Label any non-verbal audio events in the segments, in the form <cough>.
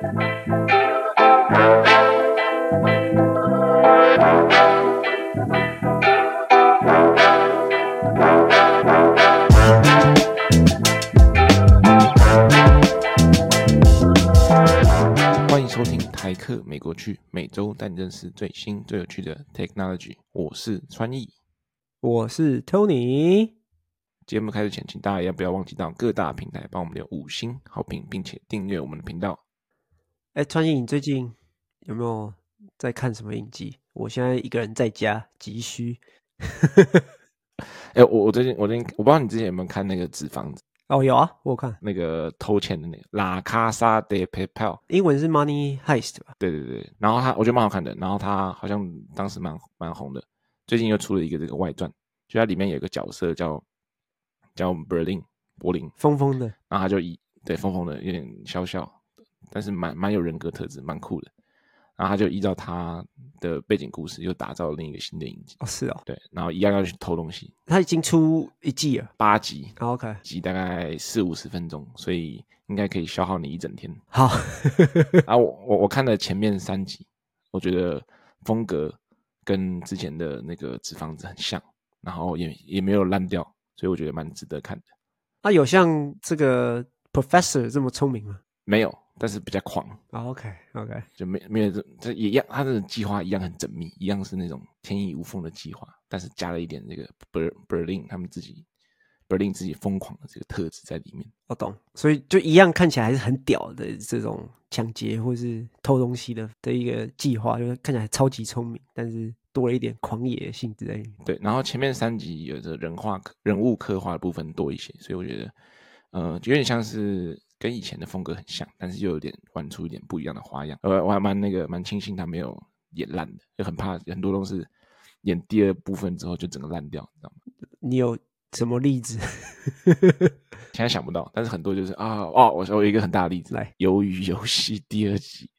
欢迎收听台客美国趣，每周带你认识最新最有趣的 technology。我是川艺，我是 Tony。节目开始前，请大家也不要忘记到各大平台帮我们留五星好评，并且订阅我们的频道。哎，川艺，你最近有没有在看什么影集？我现在一个人在家，急需。<laughs> 哎，我我最近我最近我不知道你之前有没有看那个《纸房子》哦，有啊，我有看那个偷钱的那个《La Casa de Papel》，英文是 Money Heist 吧？对对对，然后他我觉得蛮好看的，然后他好像当时蛮蛮红的，最近又出了一个这个外传，就它里面有一个角色叫叫 Berlin 柏林，疯疯的，然后他就一对疯疯的有点笑笑，但是蛮蛮有人格特质，蛮酷的。然后他就依照他的背景故事，又打造了另一个新的影集。哦，是哦，对，然后一样要去偷东西。他已经出一季了，八集。哦，OK，集大概四五十分钟，所以应该可以消耗你一整天。好，<laughs> 啊，我我我看了前面三集，我觉得风格跟之前的那个纸房子很像，然后也也没有烂掉，所以我觉得蛮值得看的。那、啊、有像这个 Professor 这么聪明吗？没有。但是比较狂啊，OK，OK，就没没有这这也一样，他的计划一样很缜密，一样是那种天衣无缝的计划，但是加了一点这个 Ber Berlin 他们自己 Berlin 自己疯狂的这个特质在里面。我懂，所以就一样看起来还是很屌的这种抢劫或是偷东西的的一个计划，就是看起来超级聪明，但是多了一点狂野性质在里面。对，然后前面三集有着人化人物刻画的部分多一些，所以我觉得，呃，有点像是。跟以前的风格很像，但是又有点玩出一点不一样的花样。呃我还蛮那个蛮庆幸他没有演烂的，就很怕很多东西演第二部分之后就整个烂掉，你知道吗？你有什么例子？<laughs> 现在想不到，但是很多就是啊哦，我我有一个很大的例子，来，《鱿鱼游戏》第二季。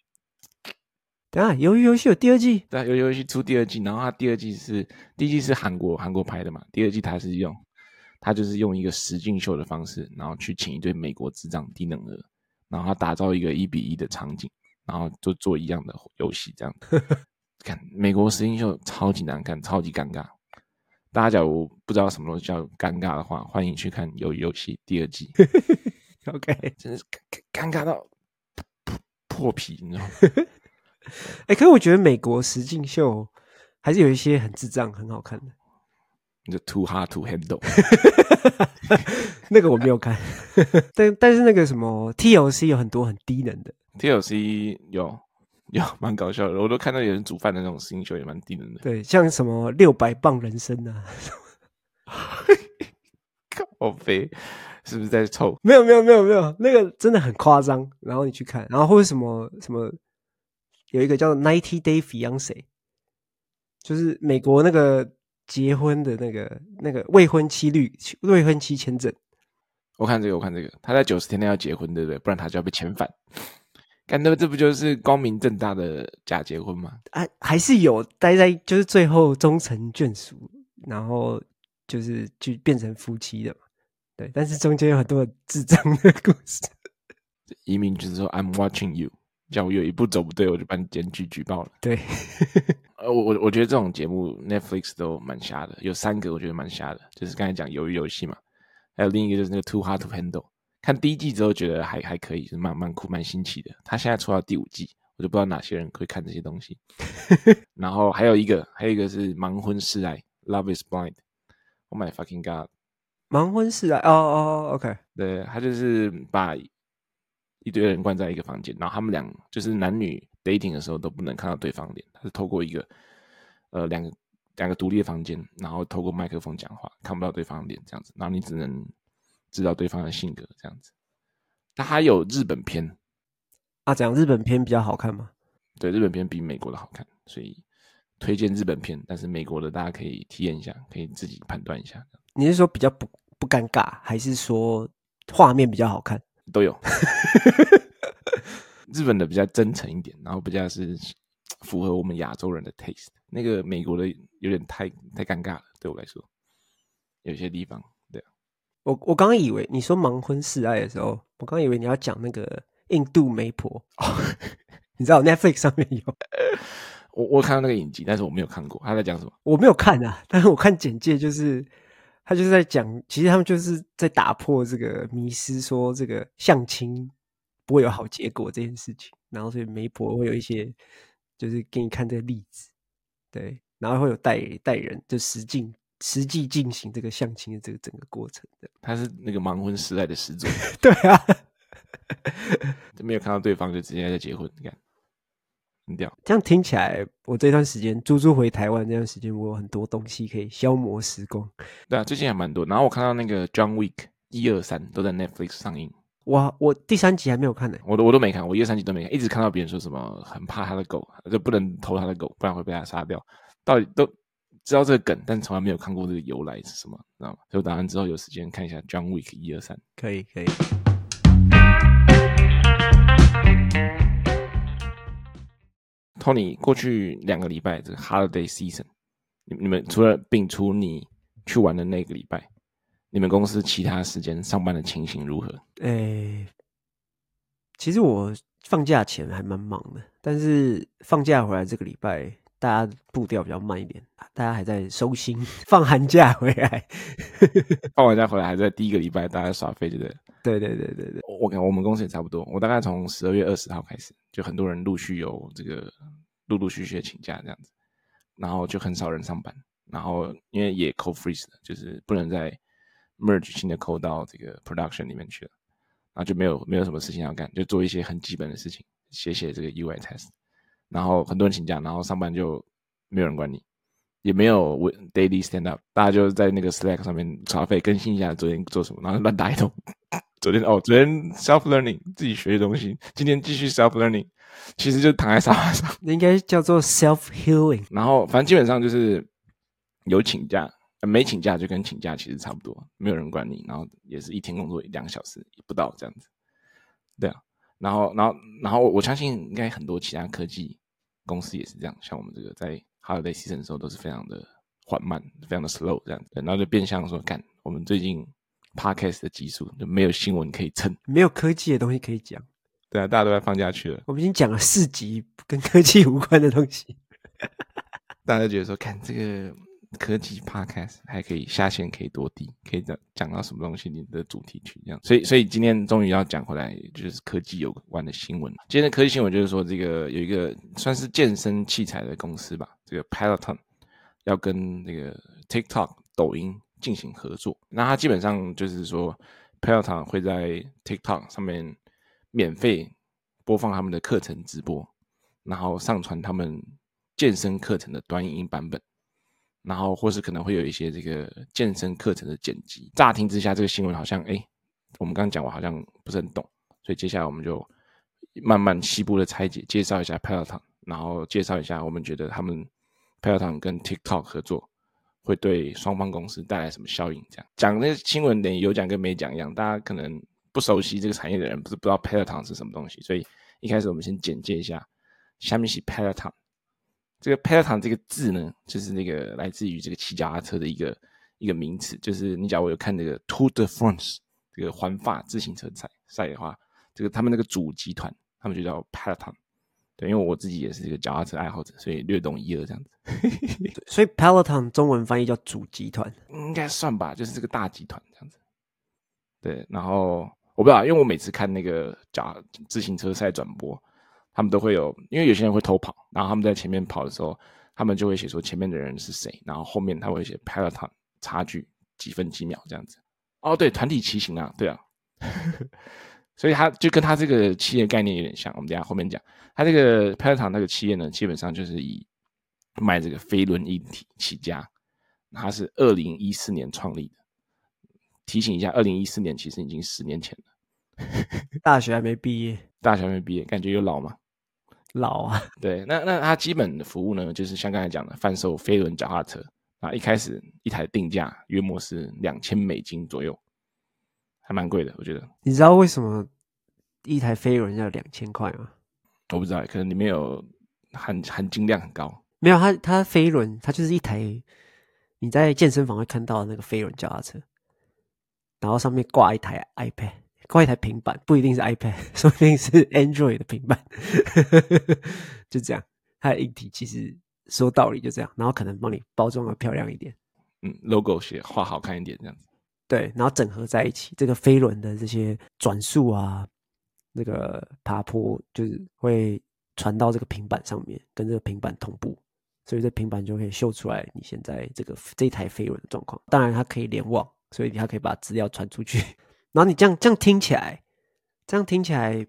等下，《鱿鱼游戏》有第二季？对，《鱿鱼游戏》出第二季，然后它第二季是第一季是韩国韩国拍的嘛，第二季它是用。他就是用一个实境秀的方式，然后去请一堆美国智障低能儿，然后他打造一个一比一的场景，然后就做一样的游戏，这样子。<laughs> 看美国实境秀超级难看，超级尴尬。大家假如不知道什么东西叫尴尬的话，欢迎去看《游游戏》第二季。<laughs> OK，真的是尴尬到破破皮，你知道吗？<laughs> 哎、欸，可是我觉得美国实境秀还是有一些很智障、很好看的。就 too hard to handle，<laughs> 那个我没有看，<laughs> 但但是那个什么 TLC 有很多很低能的，TLC 有有蛮搞笑的，我都看到有人煮饭的那种实境秀也蛮低能的，对，像什么六百磅人参啊，<laughs> 靠北，是不是在臭？没有没有没有没有，那个真的很夸张，然后你去看，然后或者什么什么，有一个叫 Ninety Day Fiance，就是美国那个。结婚的那个那个未婚妻率未婚妻签证，我看这个，我看这个，他在九十天内要结婚，对不对？不然他就要被遣返。干，那这不就是光明正大的假结婚吗？啊，还是有待在就是最后终成眷属，然后就是就变成夫妻的嘛。对，但是中间有很多智障的故事。移民就是说，I'm watching you。叫我有一步走不对，我就把你检举举报了。对，呃，我我我觉得这种节目 Netflix 都蛮瞎的，有三个我觉得蛮瞎的，就是刚才讲鱿鱼游戏嘛，还有另一个就是那个 Too Hard to Handle。看第一季之后觉得还还可以，就是蛮蛮酷蛮新奇的。他现在出到第五季，我就不知道哪些人会看这些东西。<laughs> 然后还有一个，还有一个是盲婚试爱，Love is Blind。Oh my fucking god！盲婚试爱，哦哦，OK。对，他就是把。一堆人关在一个房间，然后他们俩就是男女 dating 的时候都不能看到对方脸，他是透过一个呃两个两个独立的房间，然后透过麦克风讲话，看不到对方脸这样子，然后你只能知道对方的性格这样子。他还有日本片啊，讲日本片比较好看吗？对，日本片比美国的好看，所以推荐日本片，但是美国的大家可以体验一下，可以自己判断一下。你是说比较不不尴尬，还是说画面比较好看？都有，<laughs> 日本的比较真诚一点，然后比较是 <tsk> 符合我们亚洲人的 taste。那个美国的有点太太尴尬了，对我来说，有些地方对。我我刚刚以为你说盲婚示爱的时候，我刚刚以为你要讲那个印度媒婆。<laughs> 你知道 Netflix 上面有？我我看到那个影集，但是我没有看过。他在讲什么？我没有看啊，但是我看简介，就是他就是在讲，其实他们就是在打破这个迷思，说这个相亲不会有好结果这件事情。然后所以媒婆会有一些，就是给你看这个例子，对，然后会有带带人就实际实际进行这个相亲的这个整个过程的。他是那个盲婚时代的始祖。<laughs> 对啊，没有看到对方就直接在结婚，你看。这样听起来，我这段时间猪猪回台湾这段时间，我有很多东西可以消磨时光。对啊，最近还蛮多。然后我看到那个 John Wick 一二三都在 Netflix 上映。哇，我第三集还没有看呢、欸，我都我都没看，我一二三集都没看，一直看到别人说什么很怕他的狗，就不能偷他的狗，不然会被他杀掉。到底都知道这个梗，但从来没有看过这个由来是什么，知道吗？所以我打算之后有时间看一下 John Wick 一二三。可以，可以。Tony，过去两个礼拜这个 Holiday Season，你你们除了摒除你去玩的那个礼拜，你们公司其他时间上班的情形如何？诶、欸，其实我放假前还蛮忙的，但是放假回来这个礼拜，大家步调比较慢一点，大家还在收心。放寒假回来，<laughs> 放完假回来还在第一个礼拜，大家耍废，对不对？对对对对对，我感我们公司也差不多。我大概从十二月二十号开始，就很多人陆续有这个陆陆续续的请假这样子，然后就很少人上班。然后因为也 code freeze 了，就是不能再 merge 新的 code 到这个 production 里面去了，然后就没有没有什么事情要干，就做一些很基本的事情，写写这个 UI test。然后很多人请假，然后上班就没有人管你。也没有 daily stand up，大家就在那个 Slack 上面查费更新一下昨天做什么，然后乱打一通。<laughs> 昨天哦，昨天 self learning 自己学的东西，今天继续 self learning，其实就躺在沙发上，应该叫做 self healing。然后反正基本上就是有请假，没请假就跟请假其实差不多，没有人管你，然后也是一天工作两个小时不到这样子。对啊，然后然后然后我相信应该很多其他科技公司也是这样，像我们这个在。Holiday season 的时候都是非常的缓慢，非常的 slow 这样子，然后就变相说，干我们最近 podcast 的集数就没有新闻可以蹭，没有科技的东西可以讲。对啊，大家都在放假去了。我们已经讲了四集跟科技无关的东西，<laughs> 大家觉得说，看这个。科技 podcast 还可以下线，可以多低，可以讲讲到什么东西？你的主题曲这样，所以所以今天终于要讲回来，就是科技有关的新闻。今天的科技新闻就是说，这个有一个算是健身器材的公司吧，这个 Peloton 要跟那个 TikTok 抖音进行合作。那它基本上就是说，Peloton 会在 TikTok 上面免费播放他们的课程直播，然后上传他们健身课程的短影音版本。然后，或是可能会有一些这个健身课程的剪辑。乍听之下，这个新闻好像，哎，我们刚刚讲，我好像不是很懂。所以接下来我们就慢慢细部的拆解，介绍一下 Peloton，然后介绍一下我们觉得他们 Peloton 跟 TikTok 合作会对双方公司带来什么效应。这样讲那个新闻等于有讲跟没讲一样，大家可能不熟悉这个产业的人，不是不知道 Peloton 是什么东西。所以一开始我们先简介一下，下面是 Peloton。这个 Peloton 这个字呢，就是那个来自于这个骑脚踏车的一个一个名词。就是你假如有看那个 Tour de France 这个环法自行车赛赛的话，这个他们那个主集团，他们就叫 Peloton。对，因为我自己也是这个脚踏车爱好者，所以略懂一二这样子。<laughs> 所以 Peloton 中文翻译叫主集团，应该算吧，就是这个大集团这样子。对，然后我不知道，因为我每次看那个脚自行车赛转播。他们都会有，因为有些人会偷跑，然后他们在前面跑的时候，他们就会写说前面的人是谁，然后后面他会写 Peloton 差距几分几秒这样子。哦，对，团体骑行啊，对啊，<laughs> 所以他就跟他这个企业概念有点像。我们等下后面讲，他这个 Peloton 那个企业呢，基本上就是以卖这个飞轮一体起家，他是二零一四年创立的。提醒一下，二零一四年其实已经十年前了，<laughs> 大学还没毕业。大学没毕业，感觉有老吗？老啊，<laughs> 对，那那它基本的服务呢，就是像刚才讲的，贩售飞轮脚踏车啊。一开始一台定价约莫是两千美金左右，还蛮贵的，我觉得。你知道为什么一台飞轮要两千块吗？我不知道，可能里面有含含金量很高。没有，它它飞轮，它就是一台你在健身房会看到的那个飞轮脚踏车，然后上面挂一台 iPad。挂一台平板，不一定是 iPad，<laughs> 说不定是 Android 的平板，就这样。它的硬体其实说道理就这样，然后可能帮你包装的漂亮一点，嗯，logo 写画好看一点这样子。对，然后整合在一起，这个飞轮的这些转速啊，那个爬坡就是会传到这个平板上面，跟这个平板同步，所以这平板就可以秀出来你现在这个这台飞轮的状况。当然，它可以联网，所以你还可以把资料传出去。然后你这样这样听起来，这样听起来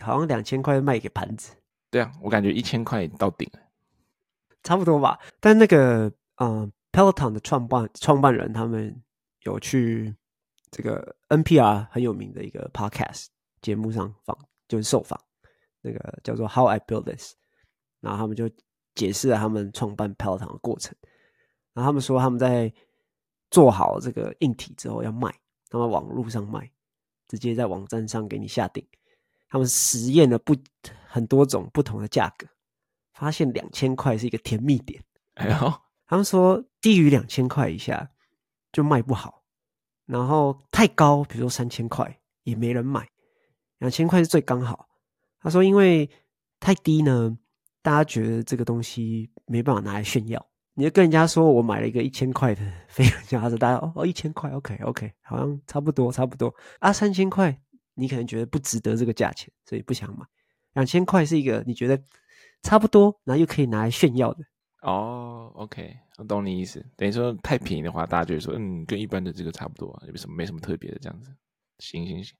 好像两千块卖给盘子。对啊，我感觉一千块到顶了，差不多吧。但那个嗯，Peloton 的创办创办人他们有去这个 NPR 很有名的一个 Podcast 节目上访，就是受访，那个叫做 How I Built This，然后他们就解释了他们创办 Peloton 的过程。然后他们说他们在做好这个硬体之后要卖。他们网络上卖，直接在网站上给你下定。他们实验了不很多种不同的价格，发现两千块是一个甜蜜点。哎呦，他们说低于两千块以下就卖不好，然后太高，比如说三千块也没人买，两千块是最刚好。他说因为太低呢，大家觉得这个东西没办法拿来炫耀。你就跟人家说，我买了一个一千块的飞轮夹子，大家哦哦一千块，OK OK，好像差不多差不多啊，三千块你可能觉得不值得这个价钱，所以不想买。两千块是一个你觉得差不多，然后又可以拿来炫耀的。哦，OK，我懂你意思。等于说太便宜的话，大家就会说，嗯，跟一般的这个差不多啊，有什么没什么特别的这样子。行行行，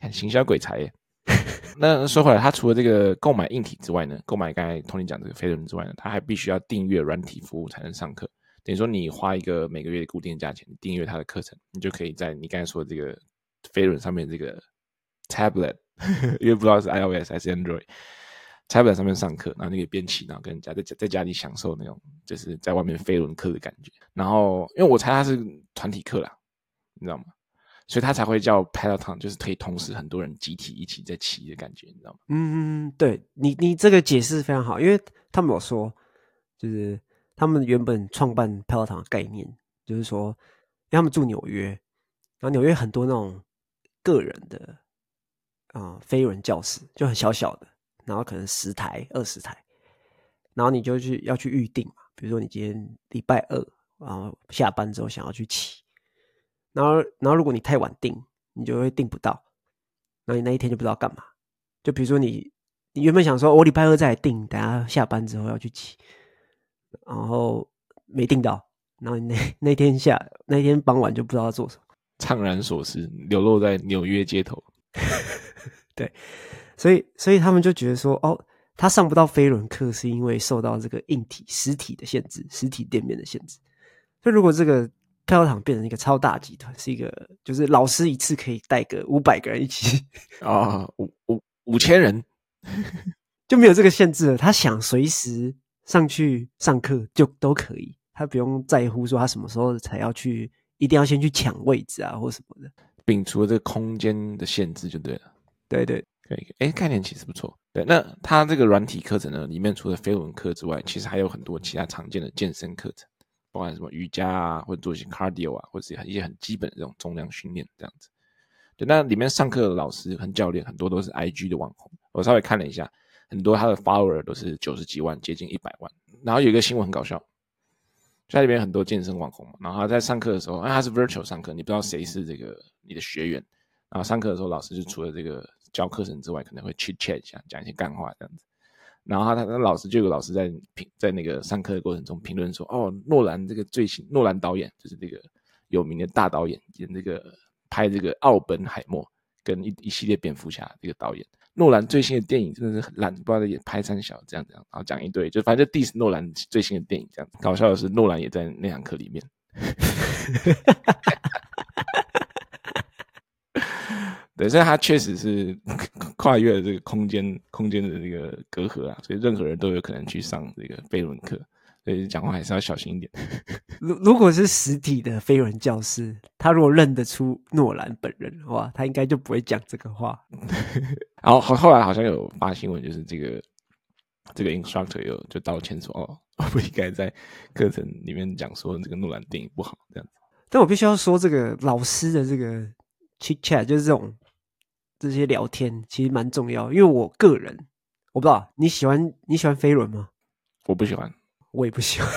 看行销鬼才耶。<laughs> 那说回来，他除了这个购买硬体之外呢，购买刚才 Tony 讲这个飞轮之外呢，他还必须要订阅软体服务才能上课。等于说，你花一个每个月固定的价钱订阅他的课程，你就可以在你刚才说的这个飞轮上面这个 tablet，<laughs> 因为不知道是 iOS 还是 Android，tablet 上面上课，然后你可以边骑，然后跟人家在在家里享受那种就是在外面飞轮课的感觉。然后，因为我猜他是团体课啦，你知道吗？所以他才会叫 Peloton，就是可以同时很多人集体一起在骑的感觉，你知道吗？嗯嗯嗯，对你，你这个解释非常好，因为他们有说，就是他们原本创办 Peloton 的概念，就是说，因为他们住纽约，然后纽约很多那种个人的啊飞轮教室，就很小小的，然后可能十台、二十台，然后你就去要去预定嘛，比如说你今天礼拜二，然后下班之后想要去骑。然后，然后如果你太晚订，你就会订不到，那你那一天就不知道干嘛。就比如说你，你原本想说，我礼拜二再来订，等下下班之后要去骑，然后没订到，然后你那那天下那天傍晚就不知道要做什么，怅然所失，流落在纽约街头。<laughs> 对，所以所以他们就觉得说，哦，他上不到飞轮课是因为受到这个硬体实体的限制，实体店面的限制。所以如果这个。跳堂变成一个超大集团，是一个就是老师一次可以带个五百个人一起啊，五五五千人 <laughs> 就没有这个限制了。他想随时上去上课就都可以，他不用在乎说他什么时候才要去，一定要先去抢位置啊或什么的。摒除了这个空间的限制就对了。对对，可以。哎，概念其实不错。对，那他这个软体课程呢，里面除了飞轮课之外，其实还有很多其他常见的健身课程。包含什么瑜伽啊，或者做一些 cardio 啊，或者是一些很基本的这种重量训练这样子。对，那里面上课的老师和教练很多都是 IG 的网红，我稍微看了一下，很多他的 follower 都是九十几万，接近一百万。然后有一个新闻很搞笑，就在里面很多健身网红嘛，然后他在上课的时候，因为他是 virtual 上课，你不知道谁是这个你的学员，然后上课的时候，老师就除了这个教课程之外，可能会 chit chat 一下，讲一些干话这样子。然后他他老师就有个老师在评在那个上课的过程中评论说，哦，诺兰这个最新诺兰导演就是这个有名的大导演，演这个拍这个奥本海默跟一一系列蝙蝠侠这个导演，诺兰最新的电影真的是很烂，不知道演拍三小这样这样，然后讲一堆，就反正就 diss 诺兰最新的电影这样。搞笑的是诺兰也在那堂课里面。<laughs> 对，所以他确实是跨越了这个空间空间的这个隔阂啊，所以任何人都有可能去上这个飞轮课，所以讲话还是要小心一点。<laughs> 如如果是实体的飞轮教师，他如果认得出诺兰本人的话，他应该就不会讲这个话。然后后后来好像有发新闻，就是这个这个 instructor 有就道歉说，哦，<laughs> 我不应该在课程里面讲说这个诺兰电影不好这样子。但我必须要说，这个老师的这个 chit chat 就是这种。这些聊天其实蛮重要，因为我个人我不知道你喜欢你喜欢飞轮吗？我不喜欢，我也不喜欢。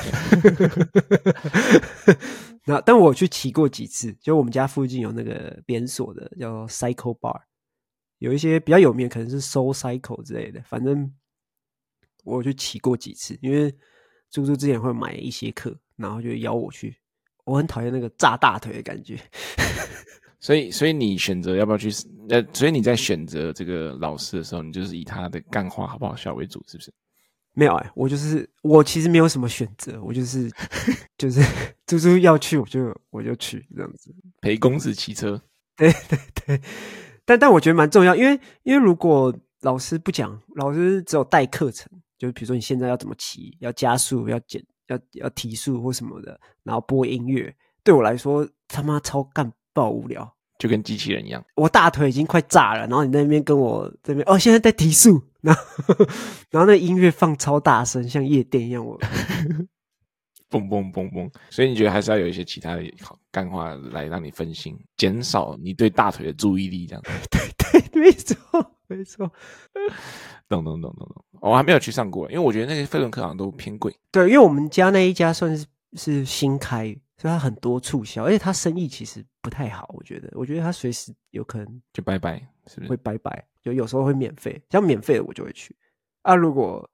<laughs> 那但我去骑过几次，就我们家附近有那个连锁的叫 Cycle Bar，有一些比较有名，可能是 Soul Cycle 之类的。反正我去骑过几次，因为猪猪之前会买一些课，然后就邀我去。我很讨厌那个炸大腿的感觉。所以，所以你选择要不要去？呃，所以你在选择这个老师的时候，你就是以他的干话好不好笑为主，是不是？没有哎、欸，我就是我其实没有什么选择，我就是 <laughs> 就是猪猪要去我就我就去这样子陪公子骑车。对对对，但但我觉得蛮重要，因为因为如果老师不讲，老师只有带课程，就是比如说你现在要怎么骑，要加速，要减，要要提速或什么的，然后播音乐，对我来说他妈超干爆无聊。就跟机器人一样，我大腿已经快炸了，然后你在那边跟我这边哦，现在在提速，<laughs> 然后 <laughs> 然后那音乐放超大声，像夜店一样，我嘣嘣嘣嘣，所以你觉得还是要有一些其他的好干话来让你分心，减少你对大腿的注意力，这样子。<laughs> 对对，没错没错，懂懂懂懂懂，我还没有去上过，因为我觉得那些飞轮课好像都偏贵。对，因为我们家那一家算是是新开。所以他很多促销，而且他生意其实不太好，我觉得。我觉得他随时有可能就拜拜，是不是？会拜拜，就有时候会免费，像免费的我就会去。啊，如果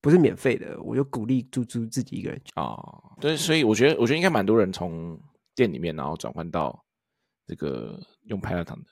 不是免费的，我就鼓励猪猪自己一个人去。哦，对，所以我觉得，我觉得应该蛮多人从店里面然后转换到这个用 Peloton 的，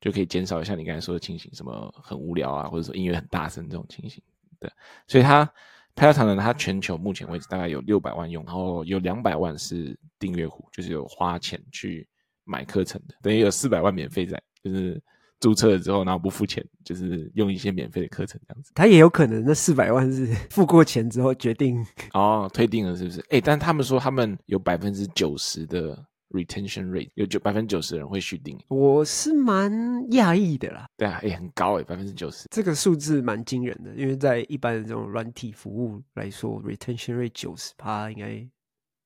就可以减少一下你刚才说的情形，什么很无聊啊，或者说音乐很大声这种情形。对，所以他。Peloton 呢，它全球目前为止大概有六百万用，然后有两百万是订阅户，就是有花钱去买课程的，等于有四百万免费在，就是注册了之后然后不付钱，就是用一些免费的课程这样子。他也有可能那四百万是 <laughs> 付过钱之后决定哦，退订了是不是？哎，但他们说他们有百分之九十的。Retention rate 有九百分之九十的人会续订，我是蛮讶异的啦。对啊，也很高诶，百分之九十，这个数字蛮惊人的。因为在一般的这种软体服务来说，retention rate 九十趴应该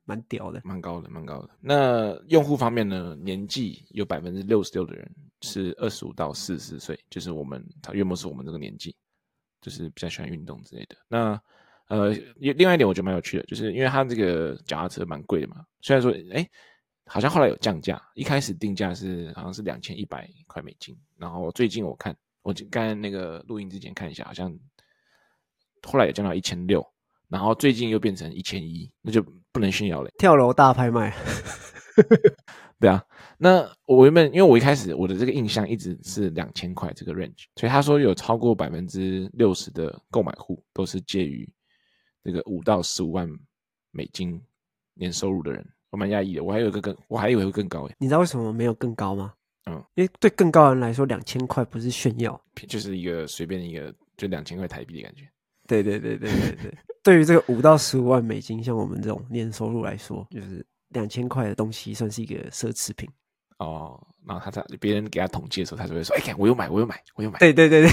蛮屌的，蛮高的，蛮高的。那用户方面呢？年纪有百分之六十六的人是二十五到四十岁，就是我们他约莫是我们这个年纪，就是比较喜欢运动之类的。那呃，另外一点我觉得蛮有趣的，就是因为它这个脚踏车蛮贵的嘛，虽然说诶好像后来有降价，一开始定价是好像是两千一百块美金，然后最近我看，我刚才那个录音之前看一下，好像后来也降到一千六，然后最近又变成一千一，那就不能炫耀了，跳楼大拍卖。<laughs> 对啊，那我原本因为我一开始我的这个印象一直是两千块这个 range，所以他说有超过百分之六十的购买户都是介于这个五到十五万美金年收入的人。我蛮讶异的，我还有一个更，我还以为会更高诶。你知道为什么没有更高吗？嗯，因为对更高的人来说，两千块不是炫耀，<laughs> 就是一个随便一个就两千块台币的感觉。对对对对对对，对于这个五到十五万美金，像我们这种年收入来说，就是两千块的东西算是一个奢侈品。哦，然后他在别人给他统计的时候，他就会说：“哎，看我有买，我有买，我有买。”对对对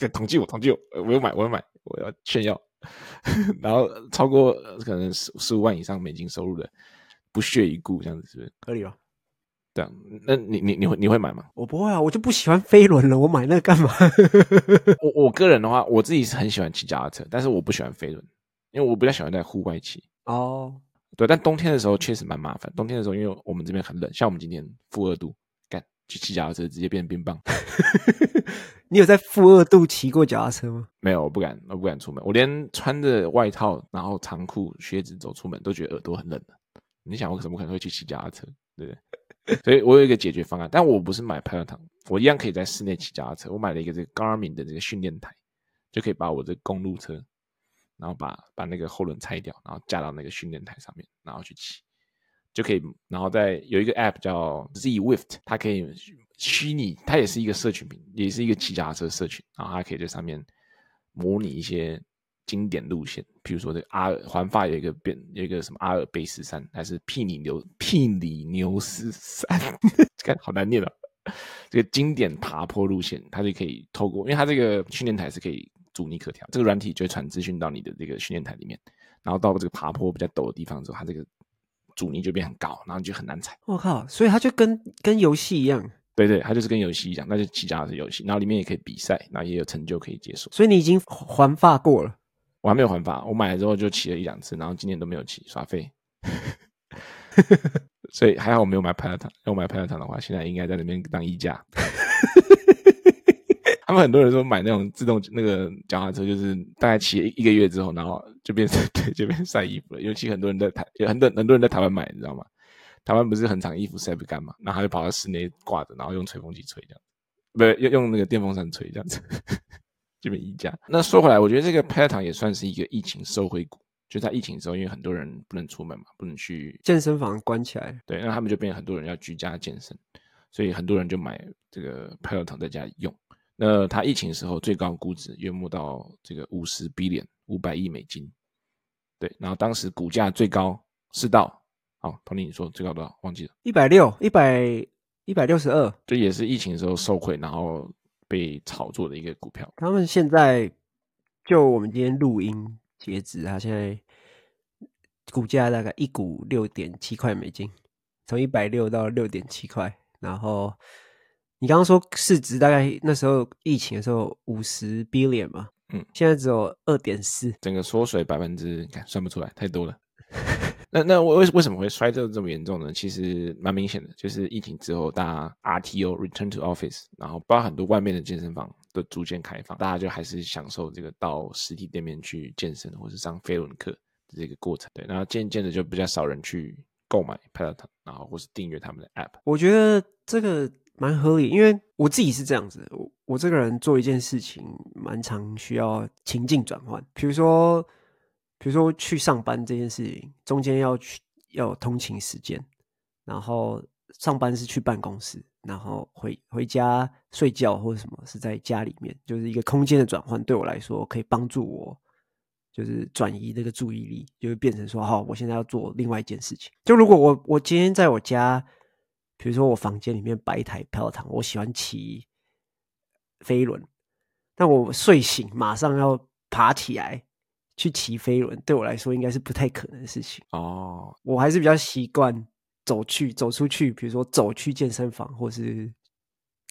对，<laughs> 统计我，统计我，我有买，我有买，我要炫耀。<laughs> 然后超过可能十十五万以上美金收入的，不屑一顾这样子，是不是？可以吧？对啊，那你你你会你会买吗？<laughs> 我不会啊，我就不喜欢飞轮了，我买那个干嘛？<laughs> 我我个人的话，我自己是很喜欢骑脚踏车，但是我不喜欢飞轮，因为我比较喜欢在户外骑。哦，对，但冬天的时候确实蛮麻烦。冬天的时候，因为我们这边很冷，像我们今天负二度，干去骑脚踏车直接变成冰棒。<laughs> 你有在负二度骑过脚踏车吗？没有，我不敢，我不敢出门。我连穿着外套，然后长裤、靴子走出门，都觉得耳朵很冷的。你想，我怎么可能会去骑脚踏车？对不对？<laughs> 所以我有一个解决方案，但我不是买 Peloton，我一样可以在室内骑脚踏车。我买了一个这个 Garmin 的这个训练台，就可以把我的公路车，然后把把那个后轮拆掉，然后架到那个训练台上面，然后去骑，就可以。然后在有一个 App 叫 Zwift，它可以。虚拟，它也是一个社群，也是一个骑脚踏车社群，然后它可以在上面模拟一些经典路线，比如说这个阿尔环法有一个变，有一个什么阿尔卑斯山，还是庇里牛庇里牛斯山，<laughs> 看好难念啊！这个经典爬坡路线，它就可以透过，因为它这个训练台是可以阻尼可调，这个软体就会传资讯到你的这个训练台里面，然后到了这个爬坡比较陡的地方之后，它这个阻尼就变很高，然后就很难踩。我靠！所以它就跟跟游戏一样。对对，它就是跟游戏一样，那就骑脚踏车游戏，然后里面也可以比赛，然后也有成就可以解锁。所以你已经还发过了？我还没有还发，我买了之后就骑了一两次，然后今年都没有骑，耍废。<laughs> 所以还好我没有买 Peloton，要买 Peloton 的话，现在应该在那边当衣架。<laughs> 他们很多人说买那种自动那个脚踏车，就是大概骑一个月之后，然后就变成 <laughs> 对，就变晒衣服了。尤其很多人在台，有很多很多人在台湾买，你知道吗？台湾不是很长衣服晒不干嘛，然后他就跑到室内挂着，然后用吹风机吹这样，不是用用那个电风扇吹这样子，<laughs> 这边衣架。那说回来，我觉得这个 Peloton 也算是一个疫情收回股，就在疫情的时候，因为很多人不能出门嘛，不能去健身房关起来，对，那他们就变很多人要居家健身，所以很多人就买这个 Peloton 在家里用。那它疫情的时候最高估值约莫到这个五十 billion 五百亿美金，对，然后当时股价最高是到。好，Tony，你说最高多少？忘记了，一百六，一百一百六十二。这也是疫情的时候受惠，然后被炒作的一个股票。他们现在就我们今天录音截止，它现在股价大概一股六点七块美金，从一百六到六点七块。然后你刚刚说市值大概那时候疫情的时候五十 billion 嘛，嗯，现在只有二点四，整个缩水百分之，你看算不出来，太多了。<laughs> 那那为为什么会衰退这么严重呢？其实蛮明显的，就是疫情之后，大家 RTO Return to Office，然后包括很多外面的健身房都逐渐开放，大家就还是享受这个到实体店面去健身或是上飞轮课的这个过程。对，然后渐渐的就比较少人去购买 Peloton，然后或是订阅他们的 App。我觉得这个蛮合理，因为我自己是这样子，我我这个人做一件事情蛮常需要情境转换，比如说。比如说去上班这件事情，中间要去要有通勤时间，然后上班是去办公室，然后回回家睡觉或者什么是在家里面，就是一个空间的转换。对我来说，可以帮助我就是转移这个注意力，就会变成说，好，我现在要做另外一件事情。就如果我我今天在我家，比如说我房间里面摆一台飘躺，我喜欢骑飞轮，但我睡醒马上要爬起来。去骑飞轮对我来说应该是不太可能的事情哦。我还是比较习惯走去走出去，比如说走去健身房，或是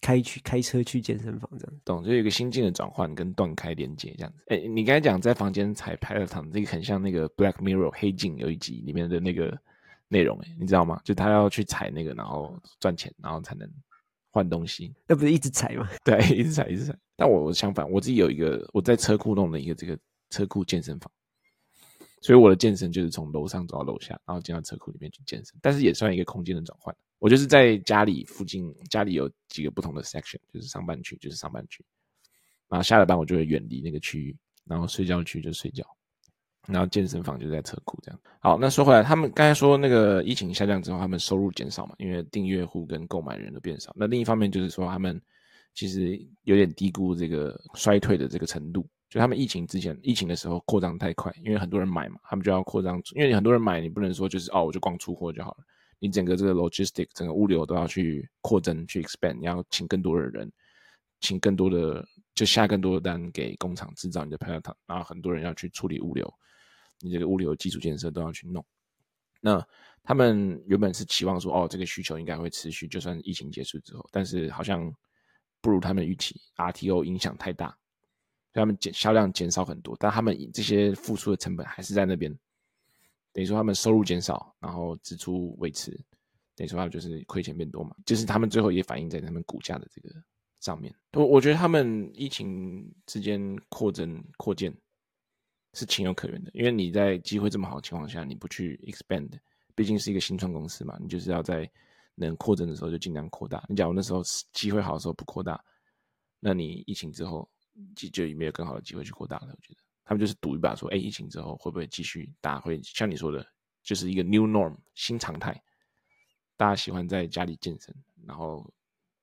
开去开车去健身房这样。懂，就有一个心境的转换跟断开连接这样子。哎、欸，你刚才讲在房间踩 Peloton，这个很像那个 Black Mirror 黑镜有一集里面的那个内容，哎，你知道吗？就他要去踩那个，然后赚钱，然后才能换东西。那不是一直踩吗？<laughs> 对，一直踩，一直踩。但我相反，我自己有一个我在车库弄的一个这个。车库健身房，所以我的健身就是从楼上走到楼下，然后进到车库里面去健身，但是也算一个空间的转换。我就是在家里附近，家里有几个不同的 section，就是上班区，就是上班区，然后下了班我就会远离那个区域，然后睡觉区就睡觉，然后健身房就在车库这样。好，那说回来，他们刚才说那个疫情下降之后，他们收入减少嘛，因为订阅户跟购买人都变少。那另一方面就是说，他们其实有点低估这个衰退的这个程度。就他们疫情之前，疫情的时候扩张太快，因为很多人买嘛，他们就要扩张。因为你很多人买，你不能说就是哦，我就光出货就好了。你整个这个 logistic，整个物流都要去扩增、去 expand，你要请更多的人，请更多的，就下更多的单给工厂制造你的 Peloton，然后很多人要去处理物流，你这个物流基础建设都要去弄。那他们原本是期望说，哦，这个需求应该会持续，就算疫情结束之后，但是好像不如他们预期，RTO 影响太大。他们减销量减少很多，但他们这些付出的成本还是在那边，等于说他们收入减少，然后支出维持，等于说他就是亏钱变多嘛，就是他们最后也反映在他们股价的这个上面。我我觉得他们疫情之间扩增扩建是情有可原的，因为你在机会这么好的情况下，你不去 expand，毕竟是一个新创公司嘛，你就是要在能扩增的时候就尽量扩大。你假如那时候机会好的时候不扩大，那你疫情之后。就就没有更好的机会去扩大了。我觉得他们就是赌一把，说，哎，疫情之后会不会继续？大会像你说的，就是一个 new norm 新常态，大家喜欢在家里健身，然后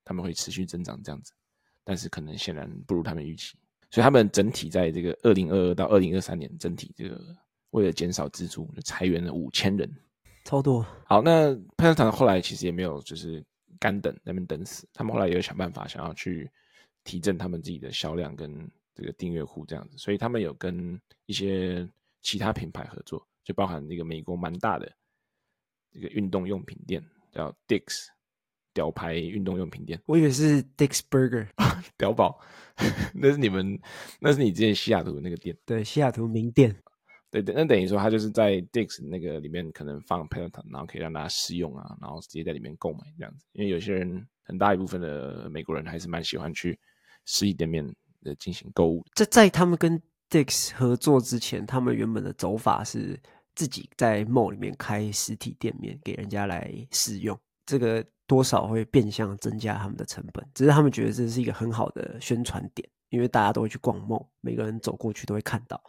他们会持续增长这样子。但是可能显然不如他们预期，所以他们整体在这个二零二二到二零二三年，整体这个为了减少支出，就裁员了五千人，超多。好，那 Peloton 后来其实也没有就是干等，那边等死，他们后来也有想办法想要去。提振他们自己的销量跟这个订阅户这样子，所以他们有跟一些其他品牌合作，就包含那个美国蛮大的这个运动用品店叫 Dick's 屌牌运动用品店。我以为是 Dick's Burger，<laughs> 屌宝，<laughs> 那是你们，那是你之前西雅图的那个店。对，西雅图名店。对对，那等于说他就是在 Dick's 那个里面可能放 Peloton，然后可以让大家试用啊，然后直接在里面购买这样子。因为有些人很大一部分的美国人还是蛮喜欢去实体店面的进行购物。在在他们跟 Dick's 合作之前，他们原本的走法是自己在 mall 里面开实体店面给人家来试用，这个多少会变相增加他们的成本。只是他们觉得这是一个很好的宣传点，因为大家都会去逛梦每个人走过去都会看到。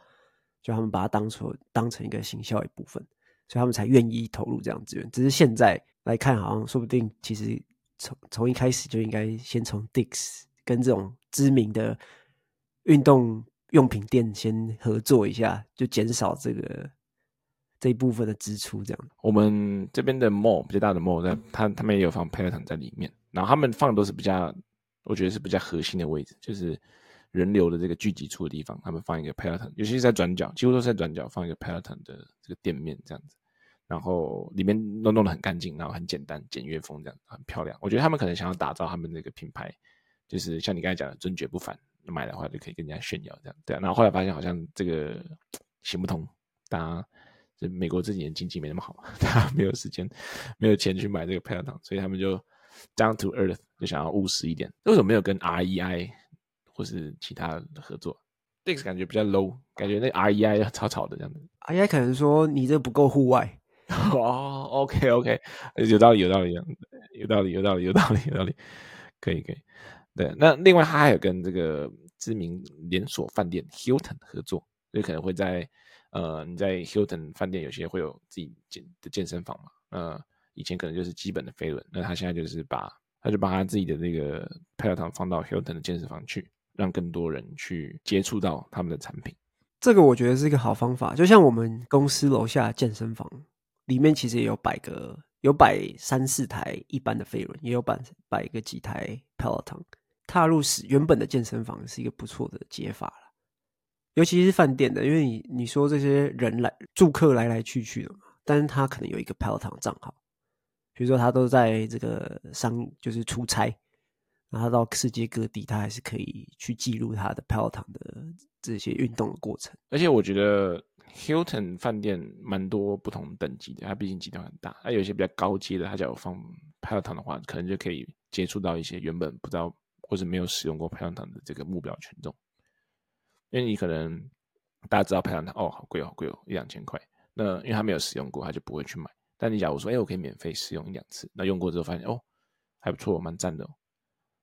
就他们把它当成当成一个行销一部分，所以他们才愿意投入这样资源。只是现在来看，好像说不定其实从从一开始就应该先从 Dick's 跟这种知名的运动用品店先合作一下，就减少这个这一部分的支出。这样，我们这边的 mall 比较大的 mall，在他他们也有放 Peloton 在里面，然后他们放的都是比较，我觉得是比较核心的位置，就是。人流的这个聚集处的地方，他们放一个 Peloton，尤其是在转角，几乎都是在转角放一个 Peloton 的这个店面这样子，然后里面都弄得很干净，然后很简单，简约风这样，很漂亮。我觉得他们可能想要打造他们那个品牌，就是像你刚才讲的尊爵不凡，买的话就可以跟人家炫耀这样。对啊，然后后来发现好像这个 <tsk> 行不通，大家这美国这几年经济没那么好，<laughs> 大家没有时间，没有钱去买这个 Peloton，所以他们就 down to earth，就想要务实一点。为什么没有跟 REI？或是其他的合作，Dick's 感觉比较 low，感觉那 REI 要吵吵的这样子。REI 可能说你这不够户外。哦，OK OK，有道理有道理，有道理有道理有道理有道理，可以可以。对，那另外他还有跟这个知名连锁饭店 Hilton 合作，所以可能会在呃你在 Hilton 饭店有些会有自己健的健身房嘛，呃以前可能就是基本的飞轮，那他现在就是把他就把他自己的那个 Peloton 放到 Hilton 的健身房去。让更多人去接触到他们的产品，这个我觉得是一个好方法。就像我们公司楼下健身房里面，其实也有摆个有摆三四台一般的飞轮，也有摆摆个几台 Peloton。踏入是原本的健身房是一个不错的解法了，尤其是饭店的，因为你你说这些人来住客来来去去的嘛，但是他可能有一个 Peloton 账号，比如说他都在这个商就是出差。然后到世界各地，他还是可以去记录他的 PLT 的这些运动的过程。而且我觉得 Hilton 饭店蛮多不同等级的，它毕竟集团很大，它有一些比较高阶的，它只要放 PLT 的话，可能就可以接触到一些原本不知道或者没有使用过 PLT 的这个目标群众。因为你可能大家知道 Peloton 哦，好贵哦，好贵哦，一两千块。那因为他没有使用过，他就不会去买。但你假如说，哎，我可以免费试用一两次，那用过之后发现哦，还不错，蛮赞的哦。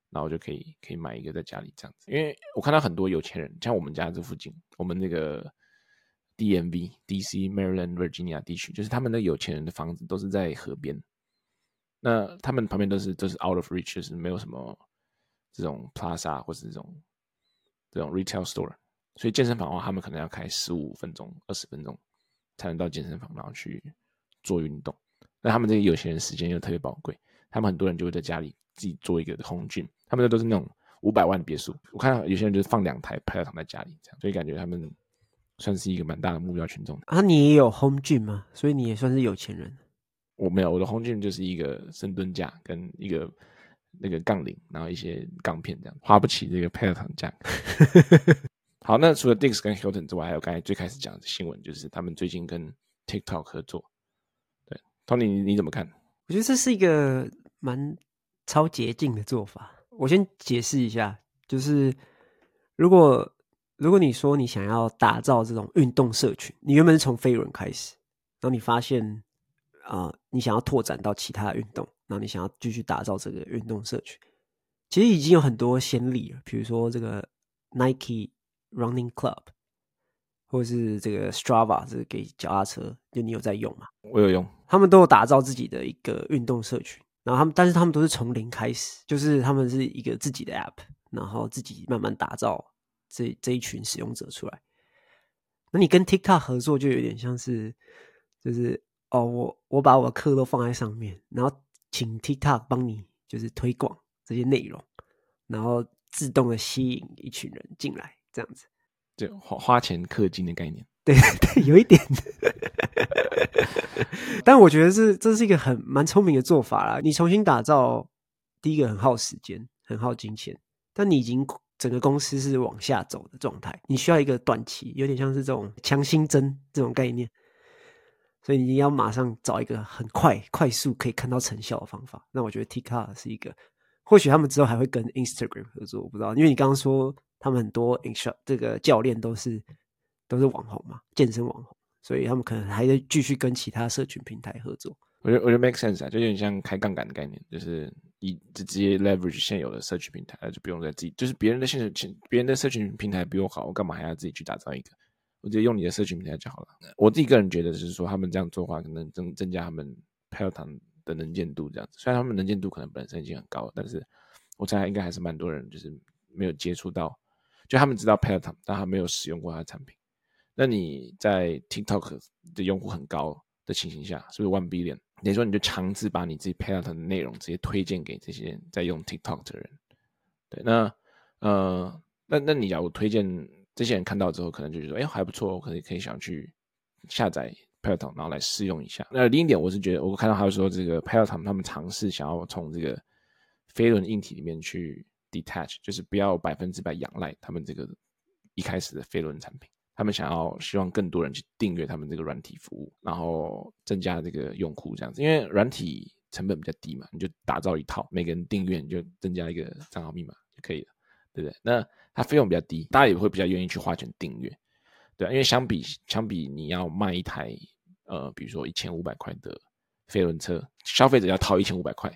然后就可以可以买一个在家里这样子，因为我看到很多有钱人，像我们家这附近，我们那个 DMV DC Maryland Virginia 地区，就是他们那有钱人的房子都是在河边，那他们旁边都是都是 out of reach，就是没有什么这种 plaza 或是这种这种 retail store，所以健身房的话，他们可能要开十五分钟、二十分钟才能到健身房，然后去做运动。那他们这个有钱人时间又特别宝贵，他们很多人就会在家里自己做一个 home gym。他们的都是那种五百万的别墅，我看到有些人就是放两台 Peloton 在家里，这样，所以感觉他们算是一个蛮大的目标群众。啊，你也有 home gym 吗？所以你也算是有钱人。我没有，我的 home gym 就是一个深蹲架跟一个那个杠铃，然后一些杠片这样，花不起这个 Peloton 价格。<laughs> 好，那除了 Dick's 跟 Hilton 之外，还有刚才最开始讲的新闻，就是他们最近跟 TikTok 合作。对，Tony，你你怎么看？我觉得这是一个蛮超捷径的做法。我先解释一下，就是如果如果你说你想要打造这种运动社群，你原本是从飞轮开始，然后你发现啊、你想要拓展到其他运动，然后你想要继续打造这个运动社群，其实已经有很多先例了，比如说这个 Nike Running Club，或者是这个 Strava，这个给脚踏车，就你有在用吗？我有用，他们都有打造自己的一个运动社群。然后他们，但是他们都是从零开始，就是他们是一个自己的 app，然后自己慢慢打造这这一群使用者出来。那你跟 TikTok 合作，就有点像是，就是哦，我我把我的课都放在上面，然后请 TikTok 帮你就是推广这些内容，然后自动的吸引一群人进来，这样子，就花花钱氪金的概念。<laughs> 对对，有一点。但我觉得这这是一个很蛮聪明的做法啦。你重新打造第一个很耗时间，很耗金钱，但你已经整个公司是往下走的状态，你需要一个短期，有点像是这种强心针这种概念，所以你要马上找一个很快、快速可以看到成效的方法。那我觉得 TikTok 是一个，或许他们之后还会跟 Instagram 合作，我不知道，因为你刚刚说他们很多 Insta 这个教练都是都是网红嘛，健身网红，所以他们可能还在继续跟其他社群平台合作。我觉得我觉得 make sense 啊，就有点像开杠杆的概念，就是以直接 leverage 现有的社群平台，就不用再自己，就是别人的现有别人的社群平台比我好，我干嘛还要自己去打造一个？我直接用你的社群平台就好了。我自己个人觉得，就是说他们这样做的话，可能增增加他们 PL 堂的能见度，这样子。虽然他们能见度可能本身已经很高了，但是我猜应该还是蛮多人就是没有接触到，就他们知道 Peloton，但他没有使用过他的产品。那你在 TikTok 的用户很高的情形下，是不是 One Billion？等于说，你就强制把你自己 Peloton 的内容直接推荐给这些在用 TikTok 的人。对，那呃，那那你假如推荐这些人看到之后，可能就觉得，哎，还不错，我可能可以想去下载 Peloton，然后来试用一下。那另一点，我是觉得，我看到他说，这个 Peloton 他们尝试想要从这个飞轮硬体里面去 detach，就是不要百分之百仰赖他们这个一开始的飞轮产品。他们想要希望更多人去订阅他们这个软体服务，然后增加这个用户这样子，因为软体成本比较低嘛，你就打造一套，每个人订阅你就增加一个账号密码就可以了，对不对？那它费用比较低，大家也会比较愿意去花钱订阅，对啊，因为相比相比你要卖一台呃，比如说一千五百块的飞轮车，消费者要掏一千五百块。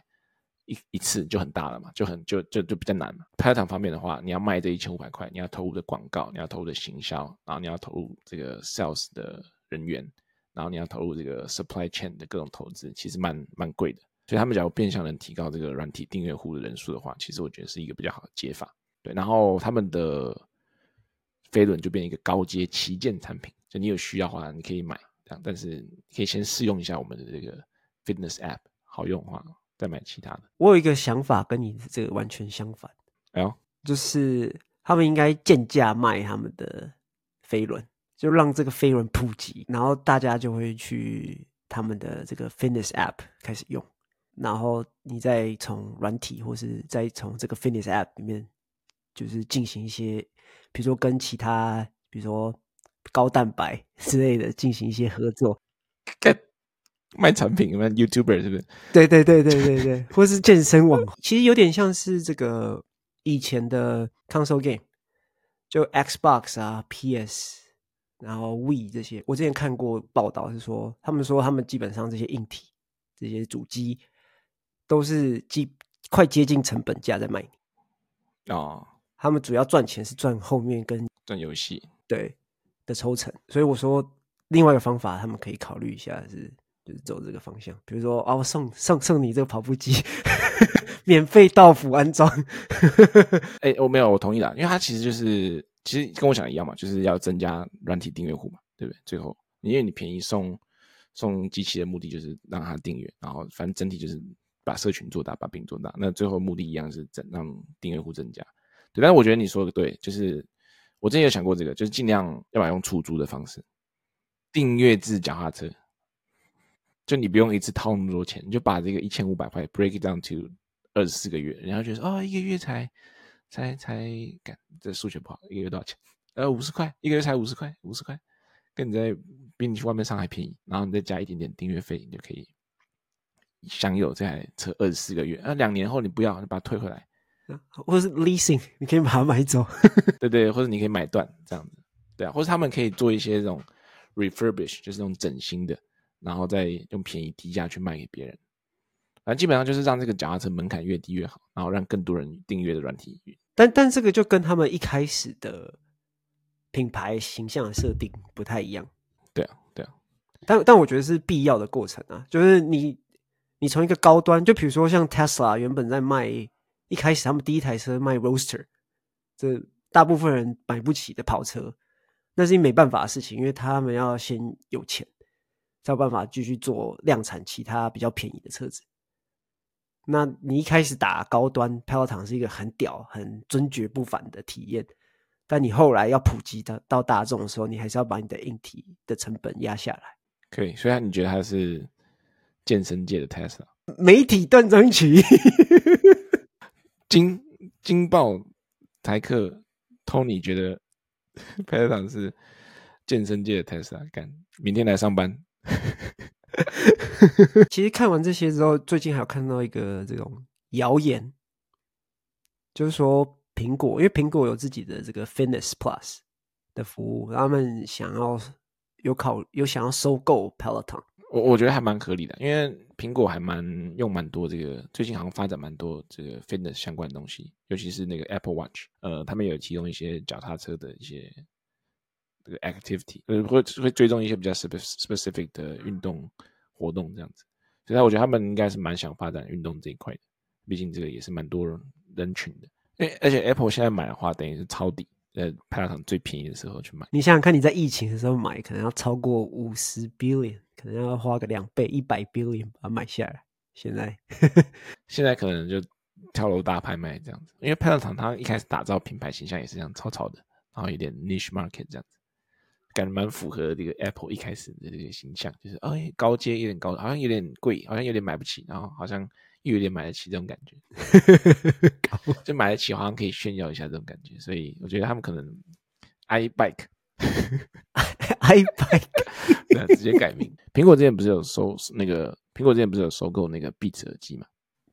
一一次就很大了嘛，就很就就就比较难嘛。Peloton 方面的话，你要卖这一千五百块，你要投入的广告，你要投入的行销，然后你要投入这个 sales 的人员，然后你要投入这个 supply chain 的各种投资，其实蛮蛮贵的。所以他们假如变相能提高这个软体订阅户的人数的话，其实我觉得是一个比较好的解法。对，然后他们的飞轮就变成一个高阶旗舰产品，就你有需要的话，你可以买这样，但是可以先试用一下我们的这个 fitness app，好用的话。再买其他的。我有一个想法跟你这个完全相反。哎呦，就是他们应该贱价卖他们的飞轮，就让这个飞轮普及，然后大家就会去他们的这个 fitness app 开始用，然后你再从软体或是再从这个 fitness app 里面，就是进行一些，比如说跟其他，比如说高蛋白之类的进行一些合作。卖产品，卖 YouTuber 是不是？对对对对对对，<laughs> 或是健身网红，<laughs> 其实有点像是这个以前的 console game，就 Xbox 啊、PS，然后 Wii 这些。我之前看过报道是说，他们说他们基本上这些硬体、这些主机都是几快接近成本价在卖你哦。他们主要赚钱是赚后面跟赚游戏对的抽成，所以我说另外一个方法，他们可以考虑一下是。就是走这个方向，比如说啊，我送送送你这个跑步机，<laughs> 免费到府安装。哎、欸，我没有，我同意啦，因为它其实就是其实跟我想的一样嘛，就是要增加软体订阅户嘛，对不对？最后，因为你便宜送送机器的目的就是让它订阅，然后反正整体就是把社群做大，把饼做大。那最后目的一样是增让订阅户增加。对，但是我觉得你说的对，就是我之前有想过这个，就是尽量要把用出租的方式，订阅制脚踏车。就你不用一次掏那么多钱，你就把这个一千五百块 break it down to 二十四个月，然后觉得哦，一个月才才才，干这数学不好，一个月多少钱？呃，五十块，一个月才五十块，五十块，跟你在比你去外面上还便宜，然后你再加一点点订阅费，你就可以享有这台车二十四个月。啊，两年后你不要，你把它退回来，或者是 leasing，你可以把它买走，<laughs> 对对，或者你可以买断这样子，对啊，或者他们可以做一些这种 refurbish，就是那种整新的。然后再用便宜低价去卖给别人，反正基本上就是让这个脚踏车门槛越低越好，然后让更多人订阅的软体。但但这个就跟他们一开始的品牌形象的设定不太一样。对啊，对啊。但但我觉得是必要的过程啊，就是你你从一个高端，就比如说像 Tesla 原本在卖，一开始他们第一台车卖 Roadster，这大部分人买不起的跑车，那是没办法的事情，因为他们要先有钱。才有办法继续做量产其他比较便宜的车子。那你一开始打高端，Peloton 是一个很屌、很尊爵不凡的体验。但你后来要普及到到大众的时候，你还是要把你的硬体的成本压下来。可以，所以你觉得它是健身界的 Tesla？媒体断章取义。<laughs> 惊惊爆台客 Tony 觉得 <laughs> Peloton 是健身界的 Tesla，干明天来上班。<laughs> 其实看完这些之后，最近还有看到一个这种谣言，就是说苹果，因为苹果有自己的这个 Fitness Plus 的服务，他们想要有考有想要收购 Peloton。我我觉得还蛮合理的，因为苹果还蛮用蛮多这个，最近好像发展蛮多这个 Fitness 相关的东西，尤其是那个 Apple Watch，呃，他们有提供一些脚踏车的一些这个 activity，呃，会会追踪一些比较 specific 的运动活动这样子，所以我觉得他们应该是蛮想发展运动这一块的，毕竟这个也是蛮多人人群的，因为而且 Apple 现在买的话，等于是抄底。呃，Peloton 最便宜的时候去买。你想想看，你在疫情的时候买，可能要超过五十 billion，可能要花个两倍，一百 billion 把它买下来。现在，<laughs> 现在可能就跳楼大拍卖这样子。因为 Peloton 它一开始打造品牌形象也是这样草草的，然后有点 niche market 这样子，感觉蛮符合这个 Apple 一开始的这个形象，就是哎高阶有点高，好像有点贵，好像有点买不起，然后好像。又有点买得起这种感觉，就买得起，好像可以炫耀一下这种感觉，所以我觉得他们可能 iBike <laughs> iBike <laughs> 对，直接改名。苹果之前不是有收那个，苹果之前不是有收购那个 Beats 耳机嘛？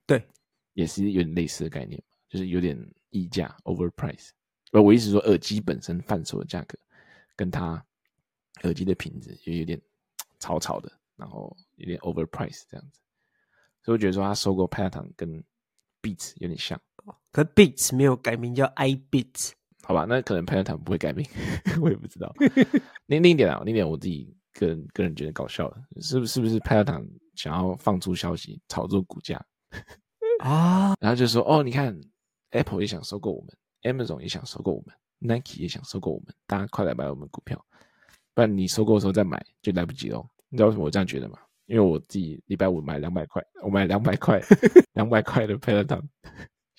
对，也是有点类似的概念，就是有点溢价 overprice。而我意思说，耳机本身贩售的价格跟它耳机的品质也有点吵吵的，然后有点 overprice 这样子。所以我觉得说他收购 Peloton 跟 Beats 有点像，可 Beats 没有改名叫 iBeats，好吧？那可能 Peloton 不会改名，<laughs> 我也不知道。<laughs> 另另一点啊，另一点我自己个人个人觉得搞笑的，是不是？不是 Peloton 想要放出消息炒作股价啊？<laughs> 然后就说哦，你看 Apple 也想收购我们，Amazon 也想收购我们，Nike 也想收购我们，大家快来买我们股票，不然你收购的时候再买就来不及了。你知道为什么我这样觉得吗？因为我自己礼拜五买两百块，我买两百块，<laughs> 两百块的 Peloton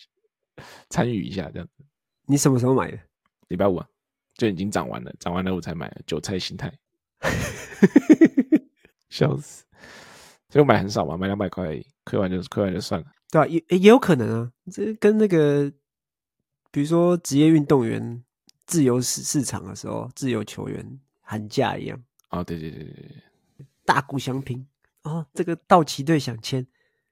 <laughs> 参与一下这样子。你什么时候买的？礼拜五啊，就已经涨完了，涨完了我才买的，韭菜心态，<laughs> 笑死！所以我买很少嘛，买两百块亏完就亏完就算了。对啊，也也有可能啊，这跟那个比如说职业运动员自由市市场的时候，自由球员喊价一样。哦，对对对对对，大股相拼。哦，这个道奇队想签，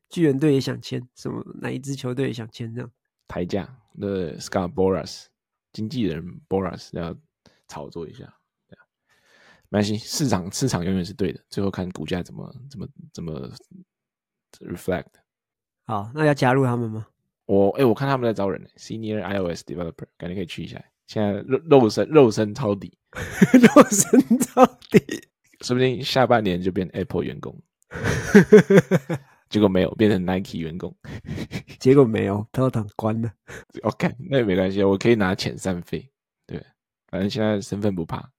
巨人队也想签，什么哪一支球队也想签这样？抬价，那 Scott Boras 经纪人 Boras 要炒作一下，对啊，没关系，市场市场永远是对的，最后看股价怎么怎么怎么 reflect。好，那要加入他们吗？我哎、欸，我看他们在招人，Senior iOS Developer，感觉可以去一下。现在肉肉身肉身抄底，肉身到底，说不定下半年就变 Apple 员工。<laughs> 结果没有变成 Nike 员工，结果没有，Peloton 关了。OK，那也没关系，我可以拿遣散费。对，反正现在身份不怕，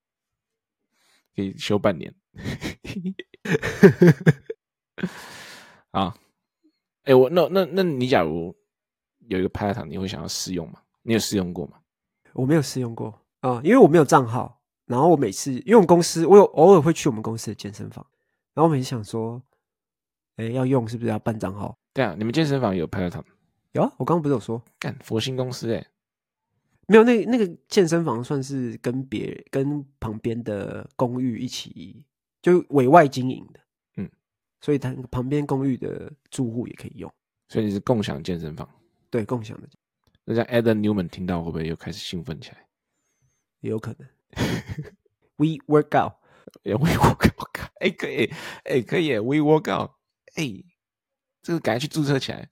可以休半年。<laughs> 啊，哎、欸，我那那那你假如有一个 Peloton，你会想要试用吗？你有试用过吗？我没有试用过啊、嗯，因为我没有账号。然后我每次因为我们公司，我有偶尔会去我们公司的健身房。然后我每次想说，哎，要用是不是要办账号？对啊，你们健身房有 Peloton？有啊，我刚刚不是有说，干佛心公司哎，没有那那个健身房算是跟别跟旁边的公寓一起就委外经营的，嗯，所以他旁边公寓的住户也可以用，所以你是共享健身房？对，共享的。那像 Adam Newman 听到会不会又开始兴奋起来？也有可能。We work out。也 We Work Out，哎，可以，哎，可以，We Work Out，哎，这个赶快去注册起来，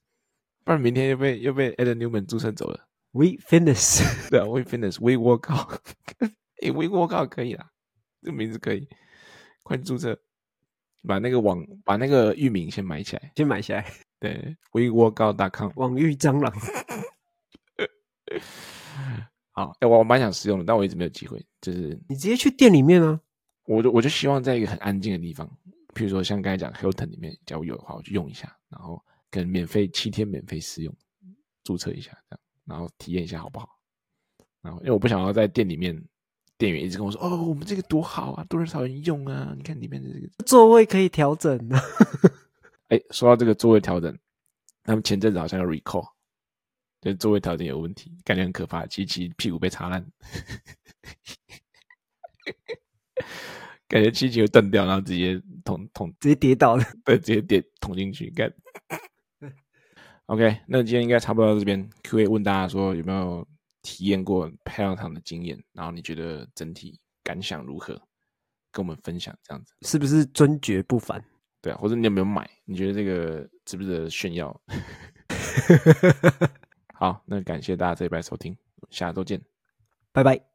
不然明天又被又被 Adam Newman 注册走了。We Fitness，对啊，We Fitness，We Work Out，哎，We Work Out 可以啦，这个名字可以，快注册，把那个网，把那个域名先买起来，先买起来。对，We Work Out.com，网域蟑螂。好，哎，我我蛮想试用的，但我一直没有机会，就是你直接去店里面啊。我就我就希望在一个很安静的地方，譬如说像刚才讲 Hilton 里面，假如有的话，我就用一下，然后可能免费七天免费试用，注册一下这样，然后体验一下好不好？然后因为我不想要在店里面，店员一直跟我说：“哦，我们这个多好啊，多人少人用啊？你看里面的这个 <laughs> 座位可以调整啊。”哎，说到这个座位调整，他们前阵子好像要 recall，就是座位条件有问题，感觉很可怕。机器屁股被擦烂，感觉机器会断掉，然后直接捅捅，直接跌倒了，对，直接跌捅进去。干，<laughs> OK，那今天应该差不多到这边。Q&A 问大家说有没有体验过拍卖场的经验，然后你觉得整体感想如何？跟我们分享这样子，是不是尊爵不凡？对啊，或者你有没有买？你觉得这个值不值得炫耀？<laughs> 好，那感谢大家这一拜收听，下周见，拜拜。